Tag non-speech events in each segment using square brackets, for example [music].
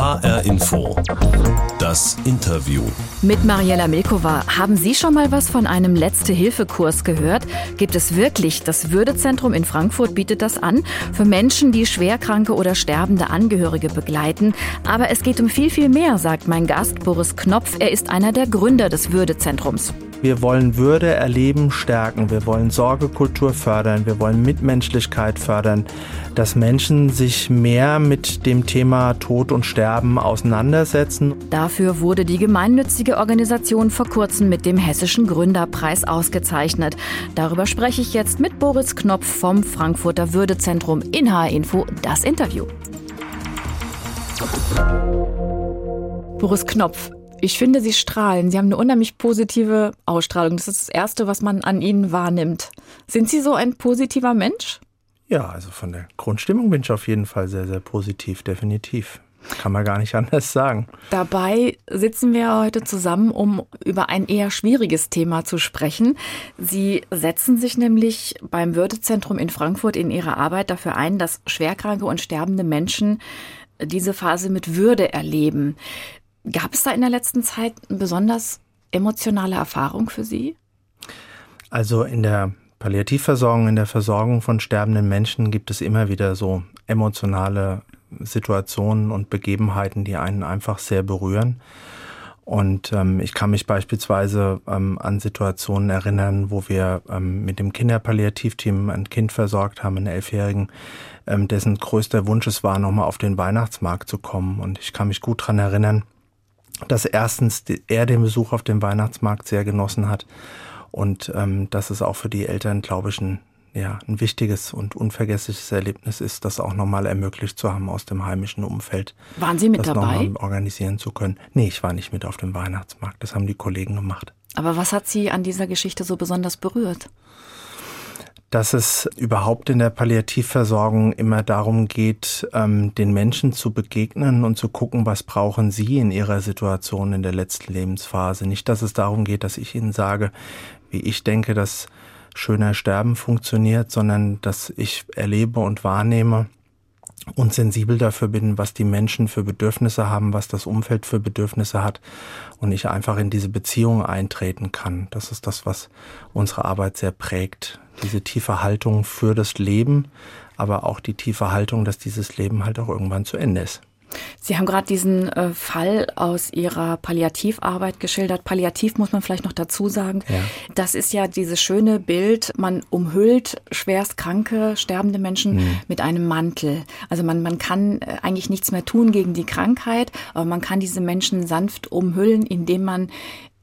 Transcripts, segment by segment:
HR Info. Das Interview. Mit Mariella Milkova. Haben Sie schon mal was von einem Letzte-Hilfe-Kurs gehört? Gibt es wirklich? Das Würdezentrum in Frankfurt bietet das an für Menschen, die schwerkranke oder sterbende Angehörige begleiten. Aber es geht um viel, viel mehr, sagt mein Gast Boris Knopf. Er ist einer der Gründer des Würdezentrums. Wir wollen Würde erleben, stärken. Wir wollen Sorgekultur fördern. Wir wollen Mitmenschlichkeit fördern, dass Menschen sich mehr mit dem Thema Tod und Sterben auseinandersetzen. Dafür wurde die gemeinnützige Organisation vor kurzem mit dem Hessischen Gründerpreis ausgezeichnet. Darüber spreche ich jetzt mit Boris Knopf vom Frankfurter Würdezentrum in HR Info. Das Interview. Boris Knopf, ich finde, Sie strahlen. Sie haben eine unheimlich positive Ausstrahlung. Das ist das Erste, was man an Ihnen wahrnimmt. Sind Sie so ein positiver Mensch? Ja, also von der Grundstimmung bin ich auf jeden Fall sehr, sehr positiv, definitiv. Kann man gar nicht [laughs] anders sagen. Dabei sitzen wir heute zusammen, um über ein eher schwieriges Thema zu sprechen. Sie setzen sich nämlich beim Würdezentrum in Frankfurt in Ihrer Arbeit dafür ein, dass schwerkranke und sterbende Menschen diese Phase mit Würde erleben. Gab es da in der letzten Zeit eine besonders emotionale Erfahrung für Sie? Also in der Palliativversorgung, in der Versorgung von sterbenden Menschen gibt es immer wieder so emotionale Situationen und Begebenheiten, die einen einfach sehr berühren. Und ähm, ich kann mich beispielsweise ähm, an Situationen erinnern, wo wir ähm, mit dem Kinderpalliativteam ein Kind versorgt haben, einen Elfjährigen, ähm, dessen größter Wunsch es war, nochmal auf den Weihnachtsmarkt zu kommen. Und ich kann mich gut dran erinnern, dass erstens er den Besuch auf dem Weihnachtsmarkt sehr genossen hat und ähm, dass es auch für die Eltern, glaube ich, ein, ja, ein wichtiges und unvergessliches Erlebnis ist, das auch nochmal ermöglicht zu haben aus dem heimischen Umfeld. Waren Sie mit das dabei? organisieren zu können. Nee, ich war nicht mit auf dem Weihnachtsmarkt. Das haben die Kollegen gemacht. Aber was hat Sie an dieser Geschichte so besonders berührt? Dass es überhaupt in der Palliativversorgung immer darum geht, ähm, den Menschen zu begegnen und zu gucken, was brauchen sie in ihrer Situation in der letzten Lebensphase. Nicht, dass es darum geht, dass ich ihnen sage, wie ich denke, dass schöner Sterben funktioniert, sondern dass ich erlebe und wahrnehme, und sensibel dafür bin, was die Menschen für Bedürfnisse haben, was das Umfeld für Bedürfnisse hat und ich einfach in diese Beziehung eintreten kann. Das ist das, was unsere Arbeit sehr prägt. Diese tiefe Haltung für das Leben, aber auch die tiefe Haltung, dass dieses Leben halt auch irgendwann zu Ende ist. Sie haben gerade diesen äh, Fall aus Ihrer Palliativarbeit geschildert. Palliativ muss man vielleicht noch dazu sagen. Ja. Das ist ja dieses schöne Bild, man umhüllt schwerst kranke, sterbende Menschen mhm. mit einem Mantel. Also man, man kann äh, eigentlich nichts mehr tun gegen die Krankheit, aber man kann diese Menschen sanft umhüllen, indem man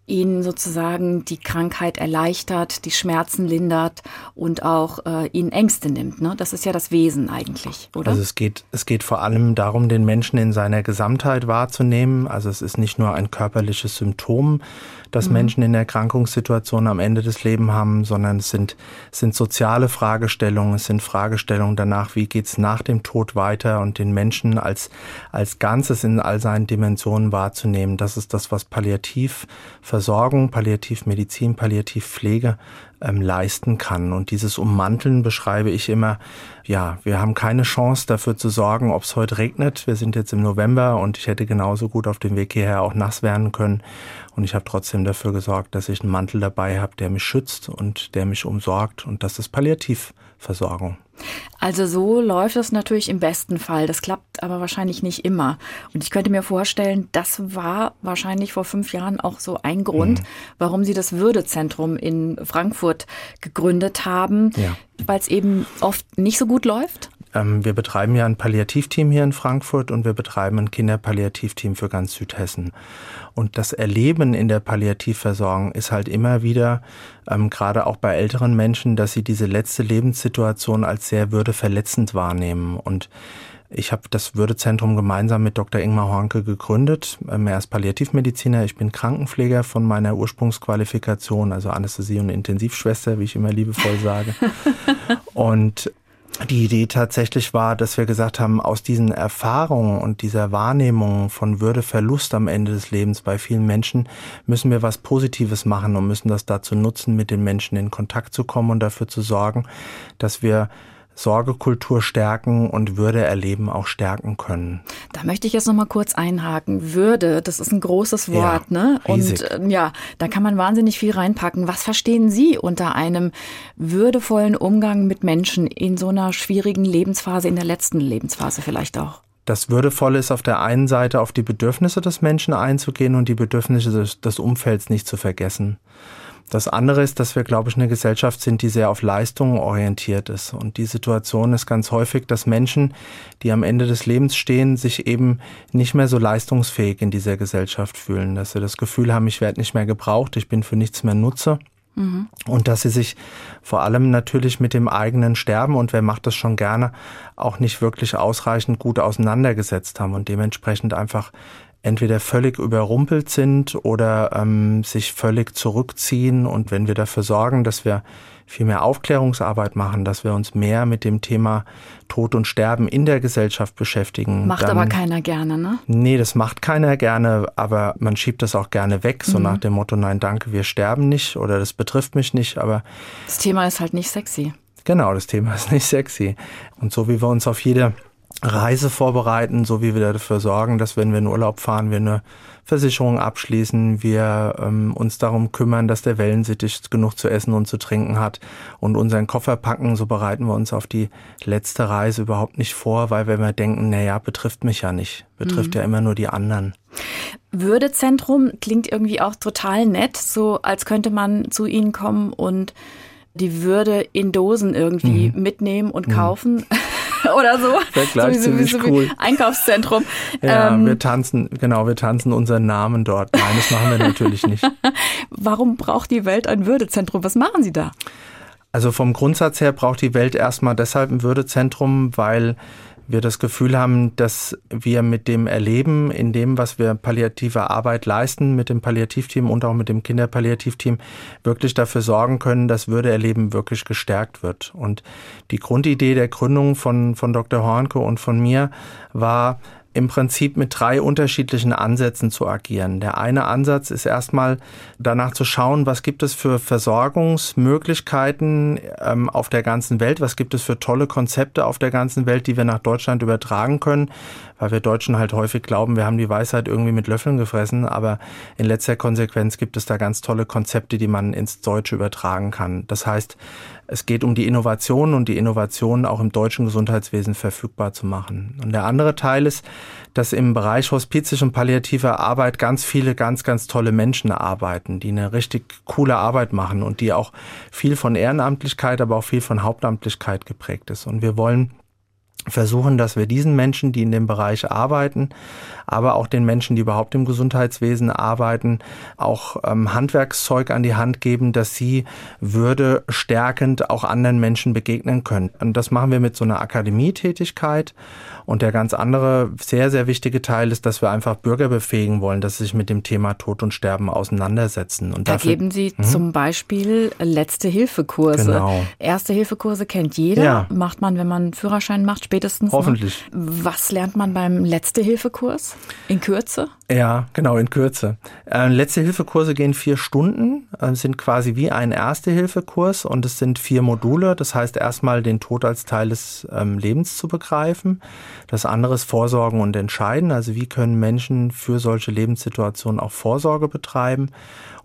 ihnen sozusagen die Krankheit erleichtert, die Schmerzen lindert und auch äh, ihnen Ängste nimmt. Ne? Das ist ja das Wesen eigentlich, oder? Also es geht, es geht vor allem darum, den Menschen in seiner Gesamtheit wahrzunehmen. Also es ist nicht nur ein körperliches Symptom, das mhm. Menschen in Erkrankungssituationen am Ende des Lebens haben, sondern es sind, sind soziale Fragestellungen, es sind Fragestellungen danach, wie geht's nach dem Tod weiter und den Menschen als, als Ganzes in all seinen Dimensionen wahrzunehmen. Das ist das, was Palliativversorgung, Palliativmedizin, Palliativpflege ähm, leisten kann. Und dieses Ummanteln beschreibe ich immer, ja, wir haben keine Chance dafür zu sorgen, ob es heute regnet. Wir sind jetzt im November und ich hätte genauso gut auf dem Weg hierher auch nass werden können. Und ich habe trotzdem dafür gesorgt, dass ich einen Mantel dabei habe, der mich schützt und der mich umsorgt. Und das ist Palliativversorgung. Also so läuft es natürlich im besten Fall. Das klappt aber wahrscheinlich nicht immer. Und ich könnte mir vorstellen, das war wahrscheinlich vor fünf Jahren auch so ein Grund, mhm. warum Sie das Würdezentrum in Frankfurt gegründet haben, ja. weil es eben oft nicht so gut läuft. Ähm, wir betreiben ja ein Palliativteam hier in Frankfurt und wir betreiben ein Kinderpalliativteam für ganz Südhessen. Und das Erleben in der Palliativversorgung ist halt immer wieder, ähm, gerade auch bei älteren Menschen, dass sie diese letzte Lebenssituation als sehr würdeverletzend wahrnehmen. Und ich habe das Würdezentrum gemeinsam mit Dr. Ingmar Hornke gegründet. Ähm, er ist Palliativmediziner, ich bin Krankenpfleger von meiner Ursprungsqualifikation, also Anästhesie- und Intensivschwester, wie ich immer liebevoll sage. [laughs] und die Idee tatsächlich war, dass wir gesagt haben, aus diesen Erfahrungen und dieser Wahrnehmung von Würdeverlust am Ende des Lebens bei vielen Menschen müssen wir was Positives machen und müssen das dazu nutzen, mit den Menschen in Kontakt zu kommen und dafür zu sorgen, dass wir Sorgekultur stärken und Würde erleben auch stärken können. Da möchte ich jetzt noch mal kurz einhaken. Würde, das ist ein großes Wort, ja, ne? Und äh, ja, da kann man wahnsinnig viel reinpacken. Was verstehen Sie unter einem würdevollen Umgang mit Menschen in so einer schwierigen Lebensphase, in der letzten Lebensphase vielleicht auch? Das Würdevolle ist auf der einen Seite auf die Bedürfnisse des Menschen einzugehen und die Bedürfnisse des, des Umfelds nicht zu vergessen. Das andere ist, dass wir, glaube ich, eine Gesellschaft sind, die sehr auf Leistungen orientiert ist. Und die Situation ist ganz häufig, dass Menschen, die am Ende des Lebens stehen, sich eben nicht mehr so leistungsfähig in dieser Gesellschaft fühlen. Dass sie das Gefühl haben, ich werde nicht mehr gebraucht, ich bin für nichts mehr Nutze. Mhm. Und dass sie sich vor allem natürlich mit dem eigenen Sterben und wer macht das schon gerne, auch nicht wirklich ausreichend gut auseinandergesetzt haben und dementsprechend einfach entweder völlig überrumpelt sind oder ähm, sich völlig zurückziehen. Und wenn wir dafür sorgen, dass wir viel mehr Aufklärungsarbeit machen, dass wir uns mehr mit dem Thema Tod und Sterben in der Gesellschaft beschäftigen. Macht dann, aber keiner gerne, ne? Nee, das macht keiner gerne, aber man schiebt das auch gerne weg, so mhm. nach dem Motto, nein, danke, wir sterben nicht oder das betrifft mich nicht, aber. Das Thema ist halt nicht sexy. Genau, das Thema [laughs] ist nicht sexy. Und so wie wir uns auf jede Reise vorbereiten, so wie wir dafür sorgen, dass wenn wir in Urlaub fahren, wir eine Versicherung abschließen, wir ähm, uns darum kümmern, dass der Wellensittich genug zu essen und zu trinken hat und unseren Koffer packen, so bereiten wir uns auf die letzte Reise überhaupt nicht vor, weil wir immer denken, naja, betrifft mich ja nicht, betrifft mhm. ja immer nur die anderen. Würdezentrum klingt irgendwie auch total nett, so als könnte man zu Ihnen kommen und die Würde in Dosen irgendwie mhm. mitnehmen und mhm. [laughs] oder so. Vergleich so, ziemlich so, cool. Einkaufszentrum. Ja, ähm, wir tanzen, genau, wir tanzen unseren Namen dort. Nein, das machen wir natürlich nicht. [laughs] Warum braucht die Welt ein Würdezentrum? Was machen Sie da? Also vom Grundsatz her braucht die Welt erstmal deshalb ein Würdezentrum, weil wir das Gefühl haben, dass wir mit dem Erleben, in dem, was wir palliative Arbeit leisten, mit dem Palliativteam und auch mit dem Kinderpalliativteam, wirklich dafür sorgen können, dass Würdeerleben wirklich gestärkt wird. Und die Grundidee der Gründung von, von Dr. Hornke und von mir war, im Prinzip mit drei unterschiedlichen Ansätzen zu agieren. Der eine Ansatz ist erstmal danach zu schauen, was gibt es für Versorgungsmöglichkeiten ähm, auf der ganzen Welt, was gibt es für tolle Konzepte auf der ganzen Welt, die wir nach Deutschland übertragen können, weil wir Deutschen halt häufig glauben, wir haben die Weisheit irgendwie mit Löffeln gefressen, aber in letzter Konsequenz gibt es da ganz tolle Konzepte, die man ins Deutsche übertragen kann. Das heißt, es geht um die Innovation und die Innovation auch im deutschen Gesundheitswesen verfügbar zu machen. Und der andere Teil ist, dass im Bereich hospizische und palliative Arbeit ganz viele ganz, ganz tolle Menschen arbeiten, die eine richtig coole Arbeit machen und die auch viel von Ehrenamtlichkeit, aber auch viel von Hauptamtlichkeit geprägt ist. Und wir wollen versuchen, dass wir diesen Menschen, die in dem Bereich arbeiten, aber auch den Menschen, die überhaupt im Gesundheitswesen arbeiten, auch ähm, Handwerkszeug an die Hand geben, dass sie Würde stärkend auch anderen Menschen begegnen können. Und das machen wir mit so einer Akademietätigkeit. Und der ganz andere, sehr, sehr wichtige Teil ist, dass wir einfach Bürger befähigen wollen, dass sie sich mit dem Thema Tod und Sterben auseinandersetzen. Und da dafür, geben Sie hm? zum Beispiel letzte Hilfekurse. Genau. Erste Hilfekurse kennt jeder. Ja. Macht man, wenn man einen Führerschein macht, spätestens. Ne? Hoffentlich. Noch. Was lernt man beim letzte Hilfekurs? In Kürze? Ja, genau, in Kürze. Äh, letzte Hilfekurse gehen vier Stunden, äh, sind quasi wie ein Erste-Hilfekurs und es sind vier Module. Das heißt, erstmal den Tod als Teil des ähm, Lebens zu begreifen. Das andere ist Vorsorgen und Entscheiden. Also wie können Menschen für solche Lebenssituationen auch Vorsorge betreiben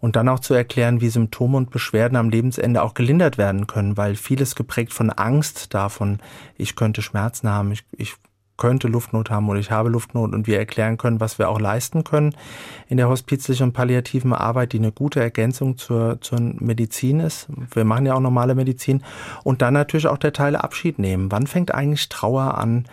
und dann auch zu erklären, wie Symptome und Beschwerden am Lebensende auch gelindert werden können, weil vieles geprägt von Angst davon, ich könnte Schmerzen haben, ich, ich könnte Luftnot haben oder ich habe Luftnot und wir erklären können, was wir auch leisten können in der hospizlichen und palliativen Arbeit, die eine gute Ergänzung zur, zur Medizin ist. Wir machen ja auch normale Medizin und dann natürlich auch der Teil Abschied nehmen. Wann fängt eigentlich Trauer an?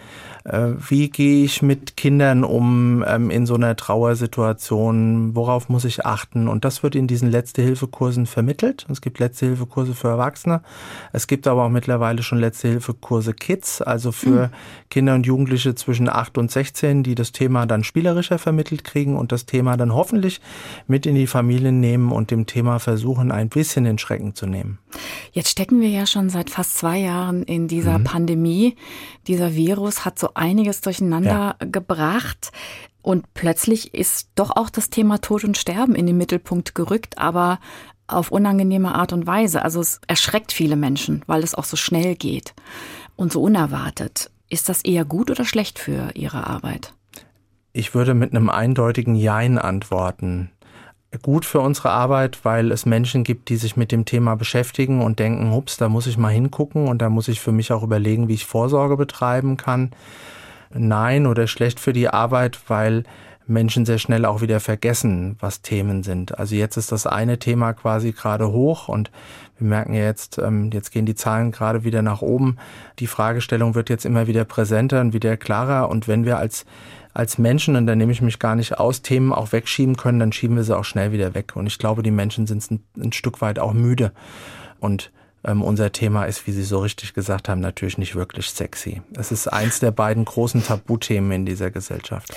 Äh, wie gehe ich mit Kindern um ähm, in so einer Trauersituation? Worauf muss ich achten? Und das wird in diesen Letzte-Hilfe-Kursen vermittelt. Es gibt Letzte-Hilfe-Kurse für Erwachsene. Es gibt aber auch mittlerweile schon Letzte-Hilfe-Kurse Kids, also für mhm. Kinder und Jugendliche zwischen 8 und 16, die das Thema dann spielerischer vermittelt kriegen und das Thema dann hoffentlich mit in die Familien nehmen und dem Thema versuchen, ein bisschen den Schrecken zu nehmen. Jetzt stecken wir ja schon seit fast zwei Jahren in dieser mhm. Pandemie. Dieser Virus hat so einiges durcheinander ja. gebracht. Und plötzlich ist doch auch das Thema Tod und Sterben in den Mittelpunkt gerückt, aber auf unangenehme Art und Weise. Also es erschreckt viele Menschen, weil es auch so schnell geht. und so unerwartet. Ist das eher gut oder schlecht für Ihre Arbeit? Ich würde mit einem eindeutigen Jein antworten. Gut für unsere Arbeit, weil es Menschen gibt, die sich mit dem Thema beschäftigen und denken, hups, da muss ich mal hingucken und da muss ich für mich auch überlegen, wie ich Vorsorge betreiben kann. Nein oder schlecht für die Arbeit, weil Menschen sehr schnell auch wieder vergessen, was Themen sind. Also jetzt ist das eine Thema quasi gerade hoch und wir merken ja jetzt, ähm, jetzt gehen die Zahlen gerade wieder nach oben. Die Fragestellung wird jetzt immer wieder präsenter und wieder klarer. Und wenn wir als als Menschen, und da nehme ich mich gar nicht aus, Themen auch wegschieben können, dann schieben wir sie auch schnell wieder weg. Und ich glaube, die Menschen sind ein, ein Stück weit auch müde. Und ähm, unser Thema ist, wie Sie so richtig gesagt haben, natürlich nicht wirklich sexy. Es ist eins der beiden großen Tabuthemen in dieser Gesellschaft.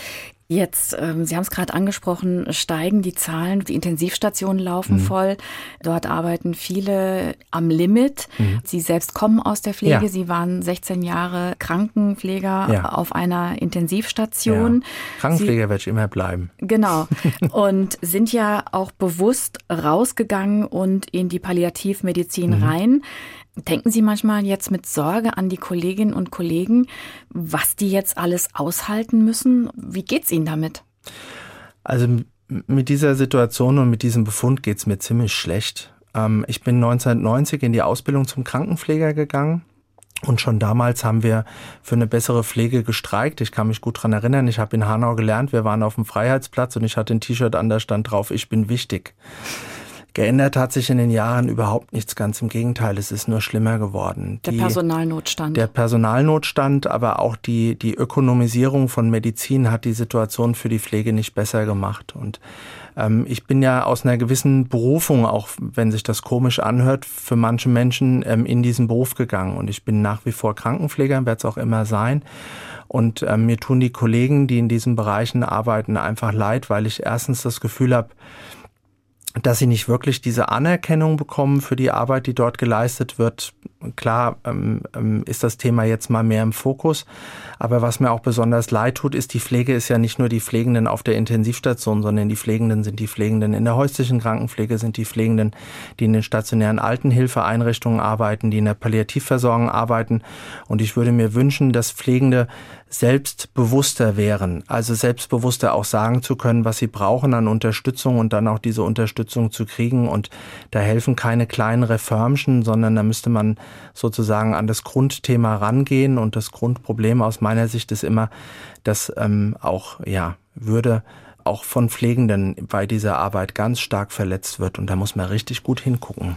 Jetzt, ähm, Sie haben es gerade angesprochen, steigen die Zahlen, die Intensivstationen laufen mhm. voll. Dort arbeiten viele am Limit. Mhm. Sie selbst kommen aus der Pflege. Ja. Sie waren 16 Jahre Krankenpfleger ja. auf einer Intensivstation. Ja. Krankenpfleger werde ich immer bleiben. Genau. [laughs] und sind ja auch bewusst rausgegangen und in die Palliativmedizin mhm. rein. Denken Sie manchmal jetzt mit Sorge an die Kolleginnen und Kollegen, was die jetzt alles aushalten müssen? Wie geht's Ihnen damit? Also mit dieser Situation und mit diesem Befund geht's mir ziemlich schlecht. Ähm, ich bin 1990 in die Ausbildung zum Krankenpfleger gegangen. Und schon damals haben wir für eine bessere Pflege gestreikt. Ich kann mich gut dran erinnern. Ich habe in Hanau gelernt. Wir waren auf dem Freiheitsplatz und ich hatte ein T-Shirt an, da stand drauf, ich bin wichtig. Geändert hat sich in den Jahren überhaupt nichts, ganz im Gegenteil, es ist nur schlimmer geworden. Der die, Personalnotstand. Der Personalnotstand, aber auch die, die Ökonomisierung von Medizin hat die Situation für die Pflege nicht besser gemacht. Und ähm, ich bin ja aus einer gewissen Berufung, auch wenn sich das komisch anhört, für manche Menschen ähm, in diesen Beruf gegangen. Und ich bin nach wie vor Krankenpfleger, werde es auch immer sein. Und ähm, mir tun die Kollegen, die in diesen Bereichen arbeiten, einfach leid, weil ich erstens das Gefühl habe, dass sie nicht wirklich diese Anerkennung bekommen für die Arbeit, die dort geleistet wird. Klar ähm, ähm, ist das Thema jetzt mal mehr im Fokus, aber was mir auch besonders leid tut, ist, die Pflege ist ja nicht nur die Pflegenden auf der Intensivstation, sondern die Pflegenden sind die Pflegenden in der häuslichen Krankenpflege, sind die Pflegenden, die in den stationären Altenhilfeeinrichtungen arbeiten, die in der Palliativversorgung arbeiten. Und ich würde mir wünschen, dass Pflegende selbstbewusster wären, also selbstbewusster auch sagen zu können, was sie brauchen an Unterstützung und dann auch diese Unterstützung zu kriegen. Und da helfen keine kleinen Reformchen, sondern da müsste man sozusagen an das Grundthema rangehen. Und das Grundproblem aus meiner Sicht ist immer, dass ähm, auch ja Würde auch von Pflegenden bei dieser Arbeit ganz stark verletzt wird. Und da muss man richtig gut hingucken.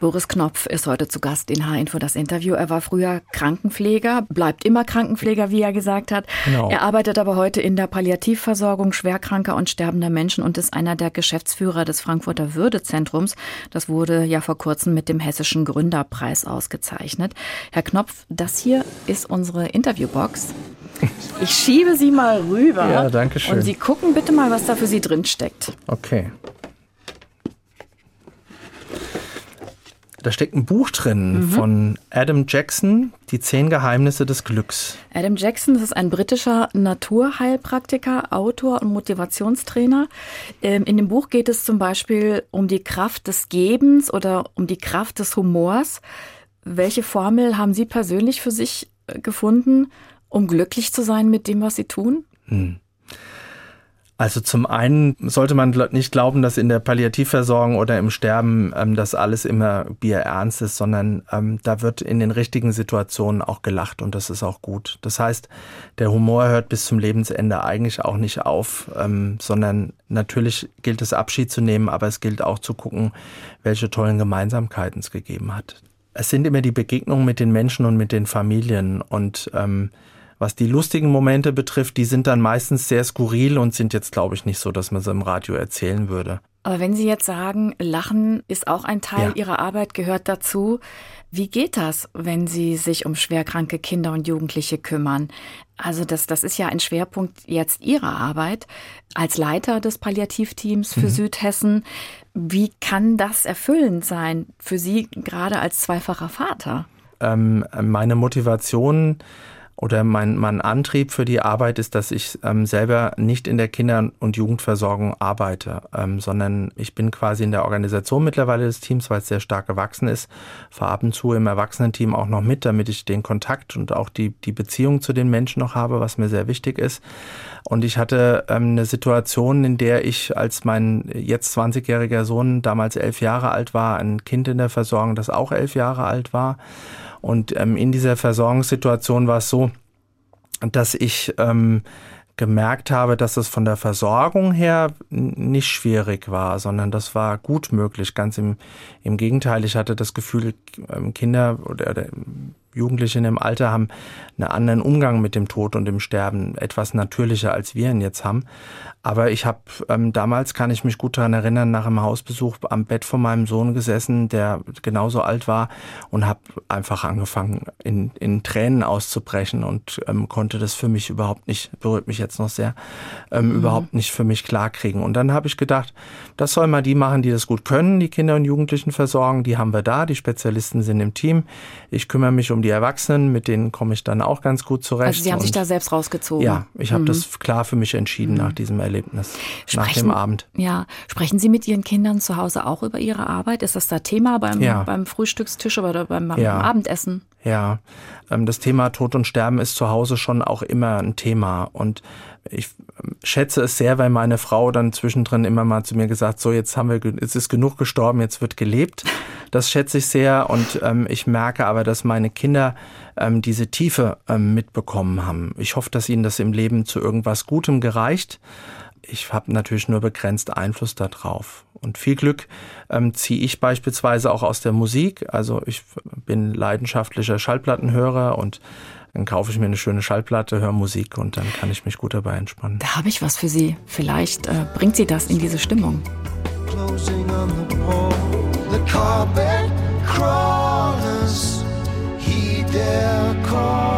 Boris Knopf ist heute zu Gast in H-Info das Interview. Er war früher Krankenpfleger, bleibt immer Krankenpfleger, wie er gesagt hat. Genau. Er arbeitet aber heute in der Palliativversorgung schwerkranker und sterbender Menschen und ist einer der Geschäftsführer des Frankfurter Würdezentrums. Das wurde ja vor kurzem mit dem Hessischen Gründerpreis ausgezeichnet. Herr Knopf, das hier ist unsere Interviewbox. Ich schiebe sie mal rüber. Ja, danke schön. Und Sie gucken bitte mal, was da für Sie drin steckt. Okay. Da steckt ein Buch drin mhm. von Adam Jackson, Die zehn Geheimnisse des Glücks. Adam Jackson, das ist ein britischer Naturheilpraktiker, Autor und Motivationstrainer. Ähm, in dem Buch geht es zum Beispiel um die Kraft des Gebens oder um die Kraft des Humors. Welche Formel haben Sie persönlich für sich äh, gefunden, um glücklich zu sein mit dem, was Sie tun? Hm. Also zum einen sollte man nicht glauben, dass in der Palliativversorgung oder im Sterben ähm, das alles immer bierernst ist, sondern ähm, da wird in den richtigen Situationen auch gelacht und das ist auch gut. Das heißt, der Humor hört bis zum Lebensende eigentlich auch nicht auf, ähm, sondern natürlich gilt es Abschied zu nehmen, aber es gilt auch zu gucken, welche tollen Gemeinsamkeiten es gegeben hat. Es sind immer die Begegnungen mit den Menschen und mit den Familien und ähm, was die lustigen Momente betrifft, die sind dann meistens sehr skurril und sind jetzt, glaube ich, nicht so, dass man sie im Radio erzählen würde. Aber wenn Sie jetzt sagen, Lachen ist auch ein Teil ja. Ihrer Arbeit, gehört dazu, wie geht das, wenn Sie sich um schwerkranke Kinder und Jugendliche kümmern? Also das, das ist ja ein Schwerpunkt jetzt Ihrer Arbeit als Leiter des Palliativteams für mhm. Südhessen. Wie kann das erfüllend sein für Sie gerade als zweifacher Vater? Ähm, meine Motivation oder mein, mein Antrieb für die Arbeit ist, dass ich ähm, selber nicht in der Kinder- und Jugendversorgung arbeite, ähm, sondern ich bin quasi in der Organisation mittlerweile des Teams, weil es sehr stark gewachsen ist, fahre ab und zu im Erwachsenenteam auch noch mit, damit ich den Kontakt und auch die, die Beziehung zu den Menschen noch habe, was mir sehr wichtig ist. Und ich hatte ähm, eine Situation, in der ich, als mein jetzt 20-jähriger Sohn damals elf Jahre alt war, ein Kind in der Versorgung, das auch elf Jahre alt war, und ähm, in dieser Versorgungssituation war es so, dass ich ähm, gemerkt habe, dass es von der Versorgung her nicht schwierig war, sondern das war gut möglich. Ganz im, im Gegenteil, ich hatte das Gefühl, ähm, Kinder oder, oder Jugendliche in dem Alter haben einen anderen Umgang mit dem Tod und dem Sterben, etwas natürlicher als wir ihn jetzt haben. Aber ich habe ähm, damals, kann ich mich gut daran erinnern, nach einem Hausbesuch am Bett von meinem Sohn gesessen, der genauso alt war und habe einfach angefangen, in, in Tränen auszubrechen und ähm, konnte das für mich überhaupt nicht, berührt mich jetzt noch sehr, ähm, mhm. überhaupt nicht für mich klarkriegen. Und dann habe ich gedacht, das soll mal die machen, die das gut können, die Kinder und Jugendlichen versorgen. Die haben wir da, die Spezialisten sind im Team. Ich kümmere mich um die Erwachsenen, mit denen komme ich dann auch ganz gut zurecht. Also Sie haben sich da selbst rausgezogen? Ja, ich habe mhm. das klar für mich entschieden mhm. nach diesem Erlebnis. Sprechen, nach dem Abend. Ja, sprechen Sie mit Ihren Kindern zu Hause auch über Ihre Arbeit? Ist das da Thema beim, ja. beim Frühstückstisch oder beim, beim ja. Abendessen? Ja, ähm, das Thema Tod und Sterben ist zu Hause schon auch immer ein Thema und ich schätze es sehr, weil meine Frau dann zwischendrin immer mal zu mir gesagt, so jetzt haben wir, es ist genug gestorben, jetzt wird gelebt. Das schätze ich sehr und ähm, ich merke aber, dass meine Kinder ähm, diese Tiefe ähm, mitbekommen haben. Ich hoffe, dass ihnen das im Leben zu irgendwas Gutem gereicht ich habe natürlich nur begrenzt Einfluss darauf. Und viel Glück ähm, ziehe ich beispielsweise auch aus der Musik. Also ich bin leidenschaftlicher Schallplattenhörer und dann kaufe ich mir eine schöne Schallplatte, höre Musik und dann kann ich mich gut dabei entspannen. Da habe ich was für Sie. Vielleicht äh, bringt Sie das in diese Stimmung. Closing on the pole, the carpet crawlers, he dare call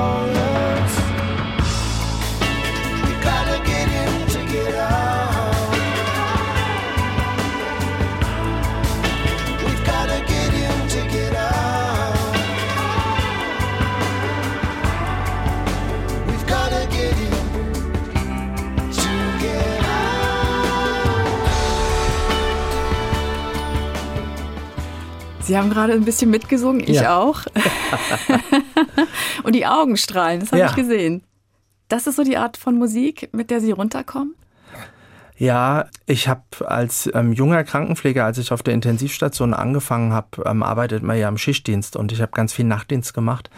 Sie haben gerade ein bisschen mitgesungen, ich ja. auch. [laughs] Und die Augen strahlen, das habe ja. ich gesehen. Das ist so die Art von Musik, mit der Sie runterkommen? Ja, ich habe als ähm, junger Krankenpfleger, als ich auf der Intensivstation angefangen habe, ähm, arbeitet man ja im Schichtdienst und ich habe ganz viel Nachtdienst gemacht.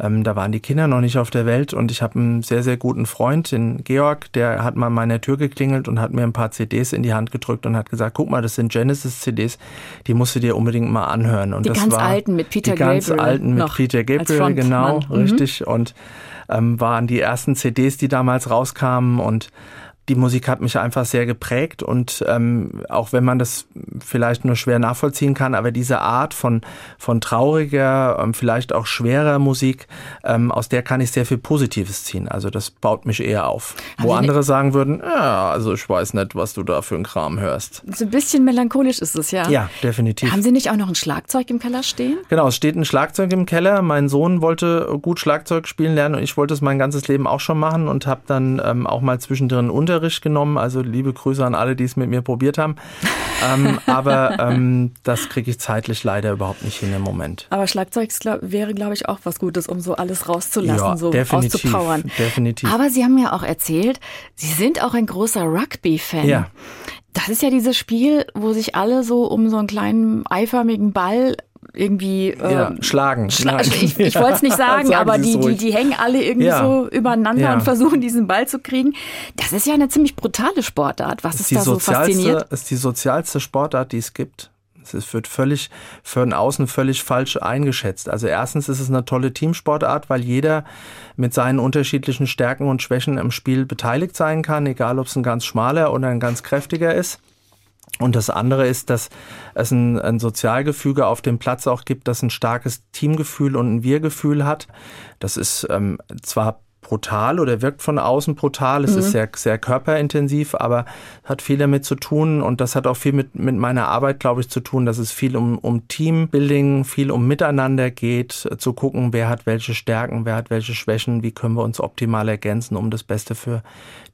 Ähm, da waren die Kinder noch nicht auf der Welt und ich habe einen sehr, sehr guten Freund, den Georg, der hat mal an meiner Tür geklingelt und hat mir ein paar CDs in die Hand gedrückt und hat gesagt, guck mal, das sind Genesis-CDs, die musst du dir unbedingt mal anhören. Und die das ganz war alten mit Peter die Gabriel. Die ganz alten mit Peter Gabriel, genau, mhm. richtig. Und ähm, waren die ersten CDs, die damals rauskamen und die Musik hat mich einfach sehr geprägt und ähm, auch wenn man das vielleicht nur schwer nachvollziehen kann, aber diese Art von, von trauriger, ähm, vielleicht auch schwerer Musik, ähm, aus der kann ich sehr viel Positives ziehen. Also das baut mich eher auf. Wo also andere sagen würden, ja, also ich weiß nicht, was du da für einen Kram hörst. So ein bisschen melancholisch ist es ja. Ja, definitiv. Haben Sie nicht auch noch ein Schlagzeug im Keller stehen? Genau, es steht ein Schlagzeug im Keller. Mein Sohn wollte gut Schlagzeug spielen lernen und ich wollte es mein ganzes Leben auch schon machen und habe dann ähm, auch mal zwischendrin unter Unterricht genommen. Also liebe Grüße an alle, die es mit mir probiert haben. ähm, aber ähm, das kriege ich zeitlich leider überhaupt nicht hin im Moment. Aber Schlagzeug glaub, wäre, glaube ich, auch was Gutes, um so alles rauszulassen, ja, so definitiv, auszupowern. Definitiv. Aber Sie haben ja auch erzählt, Sie sind auch ein großer Rugby-Fan. Ja. Das ist ja dieses Spiel, wo sich alle so um so einen kleinen eiförmigen Ball irgendwie äh, ja, schlagen. Schla [laughs] ich, ich wollte es nicht [laughs] sagen, sagen aber die, die, die hängen alle irgendwie ja. so übereinander ja. und versuchen diesen Ball zu kriegen. Das ist ja eine ziemlich brutale Sportart. Was ist, ist da so fasziniert? ist die sozialste Sportart, die es gibt. Es wird völlig von außen völlig falsch eingeschätzt. Also erstens ist es eine tolle Teamsportart, weil jeder mit seinen unterschiedlichen Stärken und Schwächen im Spiel beteiligt sein kann, egal ob es ein ganz schmaler oder ein ganz kräftiger ist. Und das andere ist, dass es ein, ein, Sozialgefüge auf dem Platz auch gibt, das ein starkes Teamgefühl und ein Wir-Gefühl hat. Das ist ähm, zwar brutal oder wirkt von außen brutal. Es mhm. ist sehr, sehr körperintensiv, aber hat viel damit zu tun und das hat auch viel mit, mit meiner Arbeit, glaube ich, zu tun, dass es viel um, um Teambuilding, viel um Miteinander geht, zu gucken, wer hat welche Stärken, wer hat welche Schwächen, wie können wir uns optimal ergänzen, um das Beste für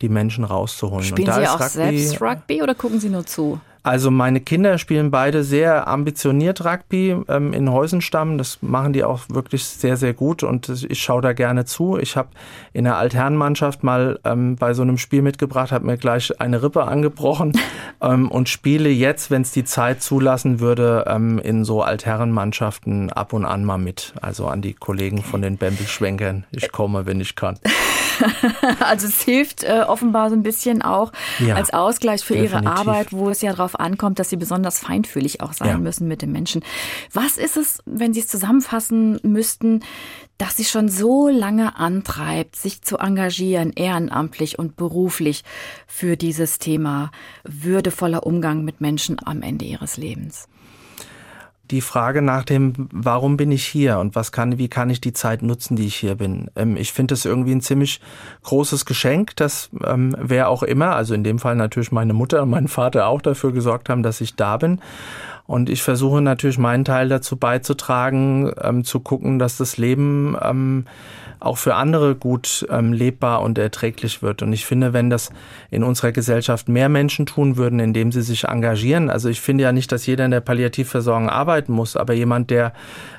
die Menschen rauszuholen. Spielen Sie auch Rugby, selbst Rugby oder gucken Sie nur zu? Also meine Kinder spielen beide sehr ambitioniert Rugby ähm, in Heusenstamm. Das machen die auch wirklich sehr, sehr gut und ich schaue da gerne zu. Ich habe in der Altherrenmannschaft mal ähm, bei so einem Spiel mitgebracht, habe mir gleich eine Rippe angebrochen [laughs] ähm, und spiele jetzt, wenn es die Zeit zulassen würde, ähm, in so Altherrenmannschaften ab und an mal mit. Also an die Kollegen von den Bambi-Schwenkern. Ich komme, wenn ich kann. [laughs] [laughs] also es hilft äh, offenbar so ein bisschen auch ja, als Ausgleich für definitiv. ihre Arbeit, wo es ja darauf ankommt, dass sie besonders feinfühlig auch sein ja. müssen mit den Menschen. Was ist es, wenn Sie es zusammenfassen müssten, dass sie schon so lange antreibt, sich zu engagieren, ehrenamtlich und beruflich für dieses Thema würdevoller Umgang mit Menschen am Ende ihres Lebens? Die Frage nach dem, warum bin ich hier und was kann, wie kann ich die Zeit nutzen, die ich hier bin. Ähm, ich finde es irgendwie ein ziemlich großes Geschenk, dass ähm, wer auch immer, also in dem Fall natürlich meine Mutter und mein Vater auch dafür gesorgt haben, dass ich da bin. Und ich versuche natürlich meinen Teil dazu beizutragen, ähm, zu gucken, dass das Leben ähm, auch für andere gut ähm, lebbar und erträglich wird. Und ich finde, wenn das in unserer Gesellschaft mehr Menschen tun würden, indem sie sich engagieren, also ich finde ja nicht, dass jeder in der Palliativversorgung arbeiten muss, aber jemand, der,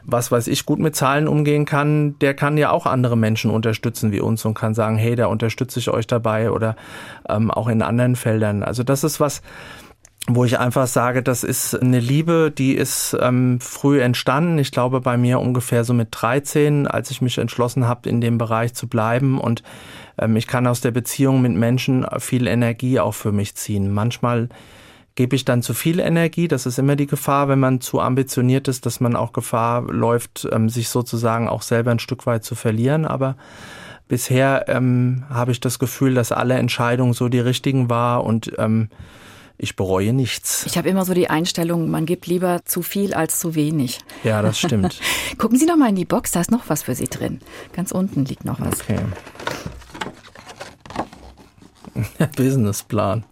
was weiß ich, gut mit Zahlen umgehen kann, der kann ja auch andere Menschen unterstützen wie uns und kann sagen, hey, da unterstütze ich euch dabei oder ähm, auch in anderen Feldern. Also das ist was, wo ich einfach sage, das ist eine Liebe, die ist ähm, früh entstanden. Ich glaube bei mir ungefähr so mit 13, als ich mich entschlossen habe, in dem Bereich zu bleiben. Und ähm, ich kann aus der Beziehung mit Menschen viel Energie auch für mich ziehen. Manchmal gebe ich dann zu viel Energie. Das ist immer die Gefahr, wenn man zu ambitioniert ist, dass man auch Gefahr läuft, ähm, sich sozusagen auch selber ein Stück weit zu verlieren. Aber bisher ähm, habe ich das Gefühl, dass alle Entscheidungen so die richtigen war und ähm, ich bereue nichts. Ich habe immer so die Einstellung, man gibt lieber zu viel als zu wenig. Ja, das stimmt. [laughs] Gucken Sie doch mal in die Box, da ist noch was für Sie drin. Ganz unten liegt noch was. Okay. [laughs] Businessplan.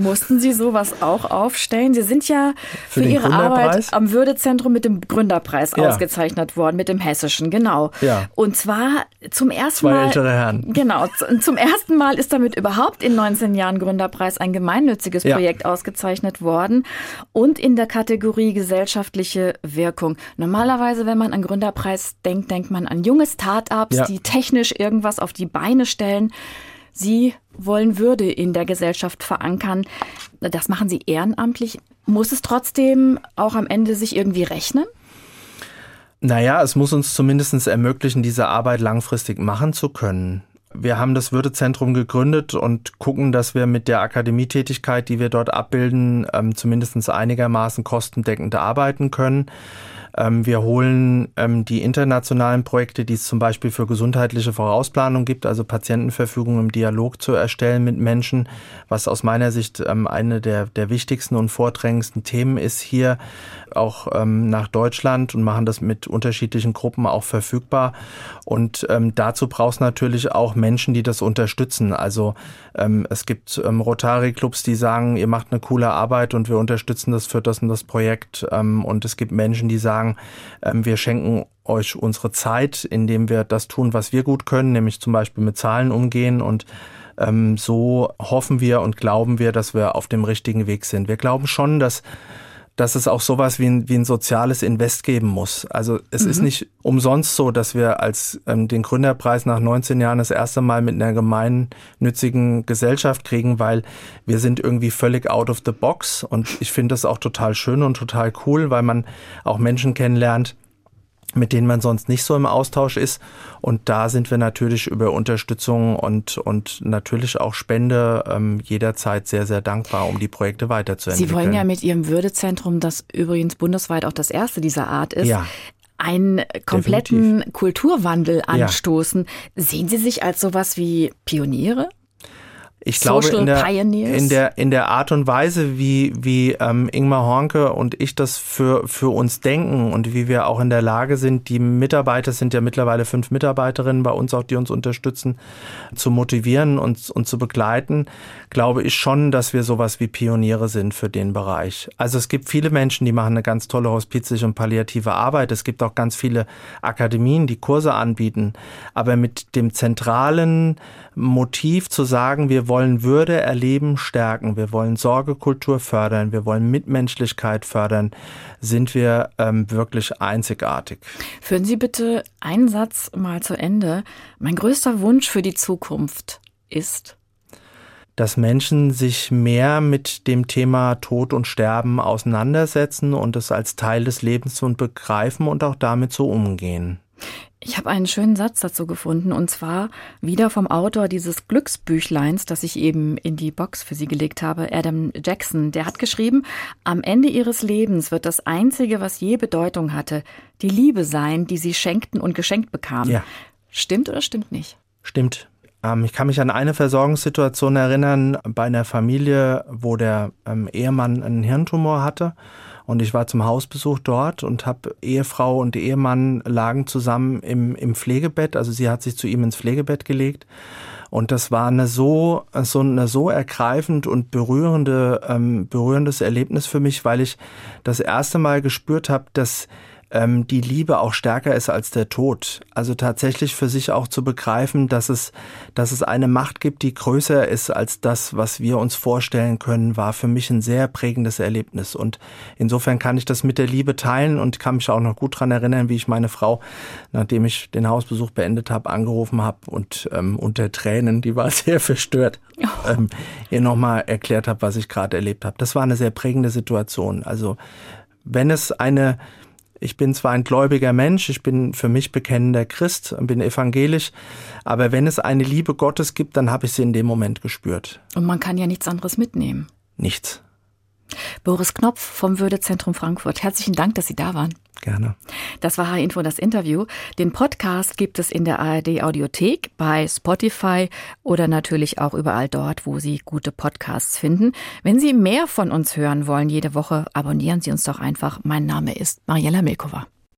Mussten Sie sowas auch aufstellen? Sie sind ja für, für Ihre Arbeit am Würdezentrum mit dem Gründerpreis ja. ausgezeichnet worden, mit dem Hessischen, genau. Ja. Und zwar zum ersten Zwei Mal. ältere Herren. Genau. Zum ersten Mal ist damit überhaupt in 19 Jahren Gründerpreis ein gemeinnütziges ja. Projekt ausgezeichnet worden und in der Kategorie gesellschaftliche Wirkung. Normalerweise, wenn man an Gründerpreis denkt, denkt man an junge Start-ups, die technisch irgendwas auf die Beine stellen. Sie wollen Würde in der Gesellschaft verankern. Das machen Sie ehrenamtlich. Muss es trotzdem auch am Ende sich irgendwie rechnen? Naja, es muss uns zumindest ermöglichen, diese Arbeit langfristig machen zu können. Wir haben das Würdezentrum gegründet und gucken, dass wir mit der Akademietätigkeit, die wir dort abbilden, ähm, zumindest einigermaßen kostendeckend arbeiten können. Ähm, wir holen ähm, die internationalen Projekte, die es zum Beispiel für gesundheitliche Vorausplanung gibt, also Patientenverfügung im Dialog zu erstellen mit Menschen, was aus meiner Sicht ähm, eine der, der wichtigsten und vordrängendsten Themen ist hier auch nach Deutschland und machen das mit unterschiedlichen Gruppen auch verfügbar. Und dazu braucht es natürlich auch Menschen, die das unterstützen. Also es gibt Rotary-Clubs, die sagen, ihr macht eine coole Arbeit und wir unterstützen das für das und das Projekt. und es gibt Menschen, die sagen, sagen, ähm, wir schenken euch unsere Zeit, indem wir das tun, was wir gut können, nämlich zum Beispiel mit Zahlen umgehen und ähm, so hoffen wir und glauben wir, dass wir auf dem richtigen Weg sind. Wir glauben schon, dass dass es auch sowas wie ein, wie ein soziales Invest geben muss. Also es mhm. ist nicht umsonst so, dass wir als ähm, den Gründerpreis nach 19 Jahren das erste Mal mit einer gemeinnützigen Gesellschaft kriegen, weil wir sind irgendwie völlig out of the box und ich finde das auch total schön und total cool, weil man auch Menschen kennenlernt, mit denen man sonst nicht so im Austausch ist. Und da sind wir natürlich über Unterstützung und, und natürlich auch Spende ähm, jederzeit sehr, sehr dankbar, um die Projekte weiterzuentwickeln. Sie wollen ja mit Ihrem Würdezentrum, das übrigens bundesweit auch das erste dieser Art ist, ja einen kompletten Definitiv. Kulturwandel anstoßen. Ja. Sehen Sie sich als sowas wie Pioniere? Ich glaube, in der, in der, in der Art und Weise, wie, wie ähm, Ingmar Hornke und ich das für, für uns denken und wie wir auch in der Lage sind, die Mitarbeiter sind ja mittlerweile fünf Mitarbeiterinnen bei uns auch, die uns unterstützen, zu motivieren und, und zu begleiten, glaube ich schon, dass wir sowas wie Pioniere sind für den Bereich. Also es gibt viele Menschen, die machen eine ganz tolle hospizische und palliative Arbeit. Es gibt auch ganz viele Akademien, die Kurse anbieten. Aber mit dem zentralen Motiv zu sagen, wir wollen Würde erleben, stärken, wir wollen Sorgekultur fördern, wir wollen Mitmenschlichkeit fördern, sind wir ähm, wirklich einzigartig. Führen Sie bitte einen Satz mal zu Ende. Mein größter Wunsch für die Zukunft ist, dass Menschen sich mehr mit dem Thema Tod und Sterben auseinandersetzen und es als Teil des Lebens und begreifen und auch damit so umgehen. Ich habe einen schönen Satz dazu gefunden und zwar wieder vom Autor dieses Glücksbüchleins, das ich eben in die Box für Sie gelegt habe, Adam Jackson. Der hat geschrieben, am Ende Ihres Lebens wird das Einzige, was je Bedeutung hatte, die Liebe sein, die Sie schenkten und geschenkt bekamen. Ja. Stimmt oder stimmt nicht? Stimmt. Ähm, ich kann mich an eine Versorgungssituation erinnern bei einer Familie, wo der ähm, Ehemann einen Hirntumor hatte und ich war zum Hausbesuch dort und habe Ehefrau und Ehemann lagen zusammen im, im Pflegebett. Also sie hat sich zu ihm ins Pflegebett gelegt. Und das war eine so, so, eine so ergreifend und berührende, ähm, berührendes Erlebnis für mich, weil ich das erste Mal gespürt habe, dass ähm, die Liebe auch stärker ist als der Tod. Also tatsächlich für sich auch zu begreifen, dass es, dass es eine Macht gibt, die größer ist als das, was wir uns vorstellen können, war für mich ein sehr prägendes Erlebnis. Und insofern kann ich das mit der Liebe teilen und kann mich auch noch gut dran erinnern, wie ich meine Frau, nachdem ich den Hausbesuch beendet habe, angerufen habe und ähm, unter Tränen, die war [laughs] sehr verstört, oh. ähm, ihr nochmal erklärt habe, was ich gerade erlebt habe. Das war eine sehr prägende Situation. Also wenn es eine ich bin zwar ein gläubiger Mensch, ich bin für mich bekennender Christ, bin evangelisch, aber wenn es eine Liebe Gottes gibt, dann habe ich sie in dem Moment gespürt. Und man kann ja nichts anderes mitnehmen. Nichts. Boris Knopf vom Würdezentrum Frankfurt. Herzlichen Dank, dass Sie da waren. Gerne. Das war H-Info, das Interview. Den Podcast gibt es in der ARD Audiothek, bei Spotify oder natürlich auch überall dort, wo Sie gute Podcasts finden. Wenn Sie mehr von uns hören wollen jede Woche, abonnieren Sie uns doch einfach. Mein Name ist Mariella Milkova.